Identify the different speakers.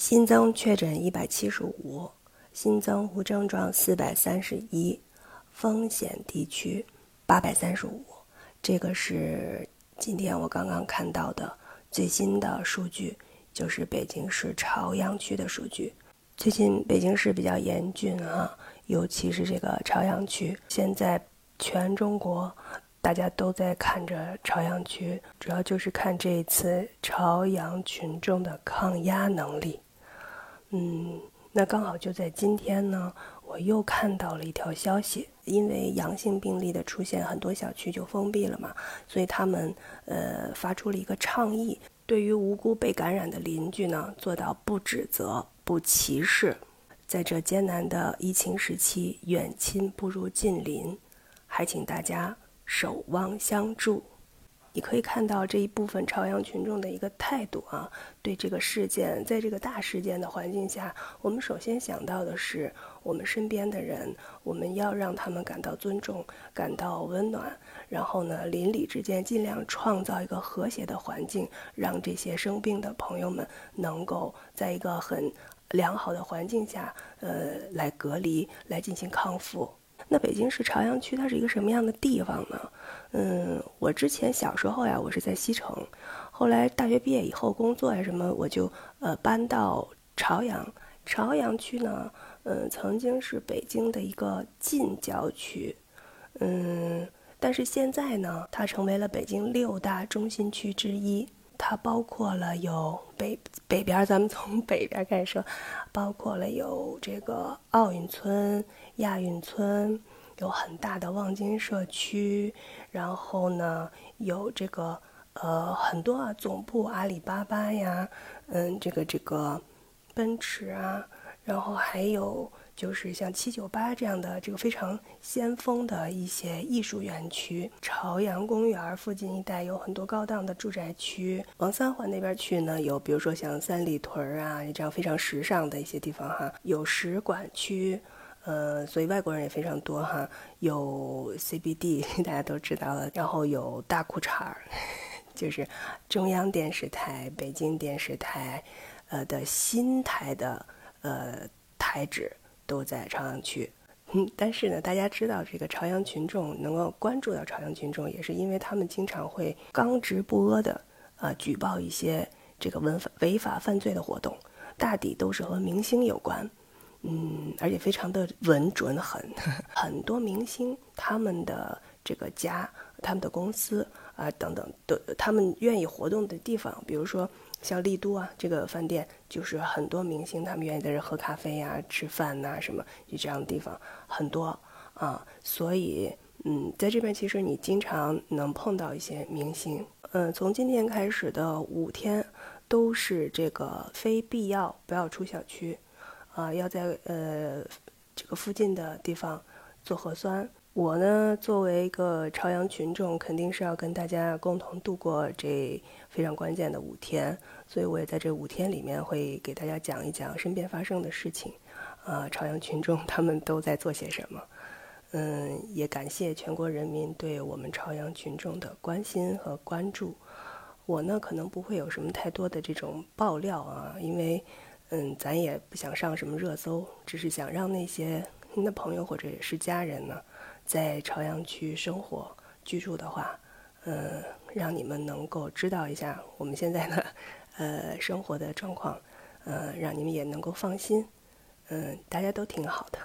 Speaker 1: 新增确诊一百七十五，新增无症状四百三十一，风险地区八百三十五。这个是今天我刚刚看到的最新的数据，就是北京市朝阳区的数据。最近北京市比较严峻啊，尤其是这个朝阳区。现在全中国大家都在看着朝阳区，主要就是看这一次朝阳群众的抗压能力。嗯，那刚好就在今天呢，我又看到了一条消息，因为阳性病例的出现，很多小区就封闭了嘛，所以他们呃发出了一个倡议，对于无辜被感染的邻居呢，做到不指责、不歧视，在这艰难的疫情时期，远亲不如近邻，还请大家守望相助。你可以看到这一部分朝阳群众的一个态度啊，对这个事件，在这个大事件的环境下，我们首先想到的是我们身边的人，我们要让他们感到尊重，感到温暖，然后呢，邻里之间尽量创造一个和谐的环境，让这些生病的朋友们能够在一个很良好的环境下，呃，来隔离，来进行康复。那北京市朝阳区它是一个什么样的地方呢？嗯，我之前小时候呀，我是在西城，后来大学毕业以后工作呀什么，我就呃搬到朝阳。朝阳区呢，嗯，曾经是北京的一个近郊区，嗯，但是现在呢，它成为了北京六大中心区之一。它包括了有北北边，咱们从北边开始说，包括了有这个奥运村、亚运村，有很大的望京社区，然后呢有这个呃很多啊总部阿里巴巴呀，嗯这个这个奔驰啊，然后还有。就是像七九八这样的这个非常先锋的一些艺术园区，朝阳公园附近一带有很多高档的住宅区。往三环那边去呢，有比如说像三里屯啊这样非常时尚的一些地方哈，有使馆区，呃，所以外国人也非常多哈。有 CBD，大家都知道了，然后有大裤衩儿，就是中央电视台、北京电视台，呃的新台的呃台址。都在朝阳区，嗯，但是呢，大家知道这个朝阳群众能够关注到朝阳群众，也是因为他们经常会刚直不阿的啊举报一些这个违法违法犯罪的活动，大抵都是和明星有关，嗯，而且非常的稳准狠，很多明星他们的这个家、他们的公司啊等等，的他们愿意活动的地方，比如说。像丽都啊，这个饭店就是很多明星他们愿意在这喝咖啡呀、吃饭呐，什么就这样的地方很多啊。所以，嗯，在这边其实你经常能碰到一些明星。嗯，从今天开始的五天都是这个非必要不要出小区，啊，要在呃这个附近的地方做核酸。我呢，作为一个朝阳群众，肯定是要跟大家共同度过这非常关键的五天，所以我也在这五天里面会给大家讲一讲身边发生的事情，啊，朝阳群众他们都在做些什么，嗯，也感谢全国人民对我们朝阳群众的关心和关注。我呢，可能不会有什么太多的这种爆料啊，因为，嗯，咱也不想上什么热搜，只是想让那些您的朋友或者是家人呢。在朝阳区生活居住的话，嗯，让你们能够知道一下我们现在的呃生活的状况，嗯，让你们也能够放心，嗯，大家都挺好的。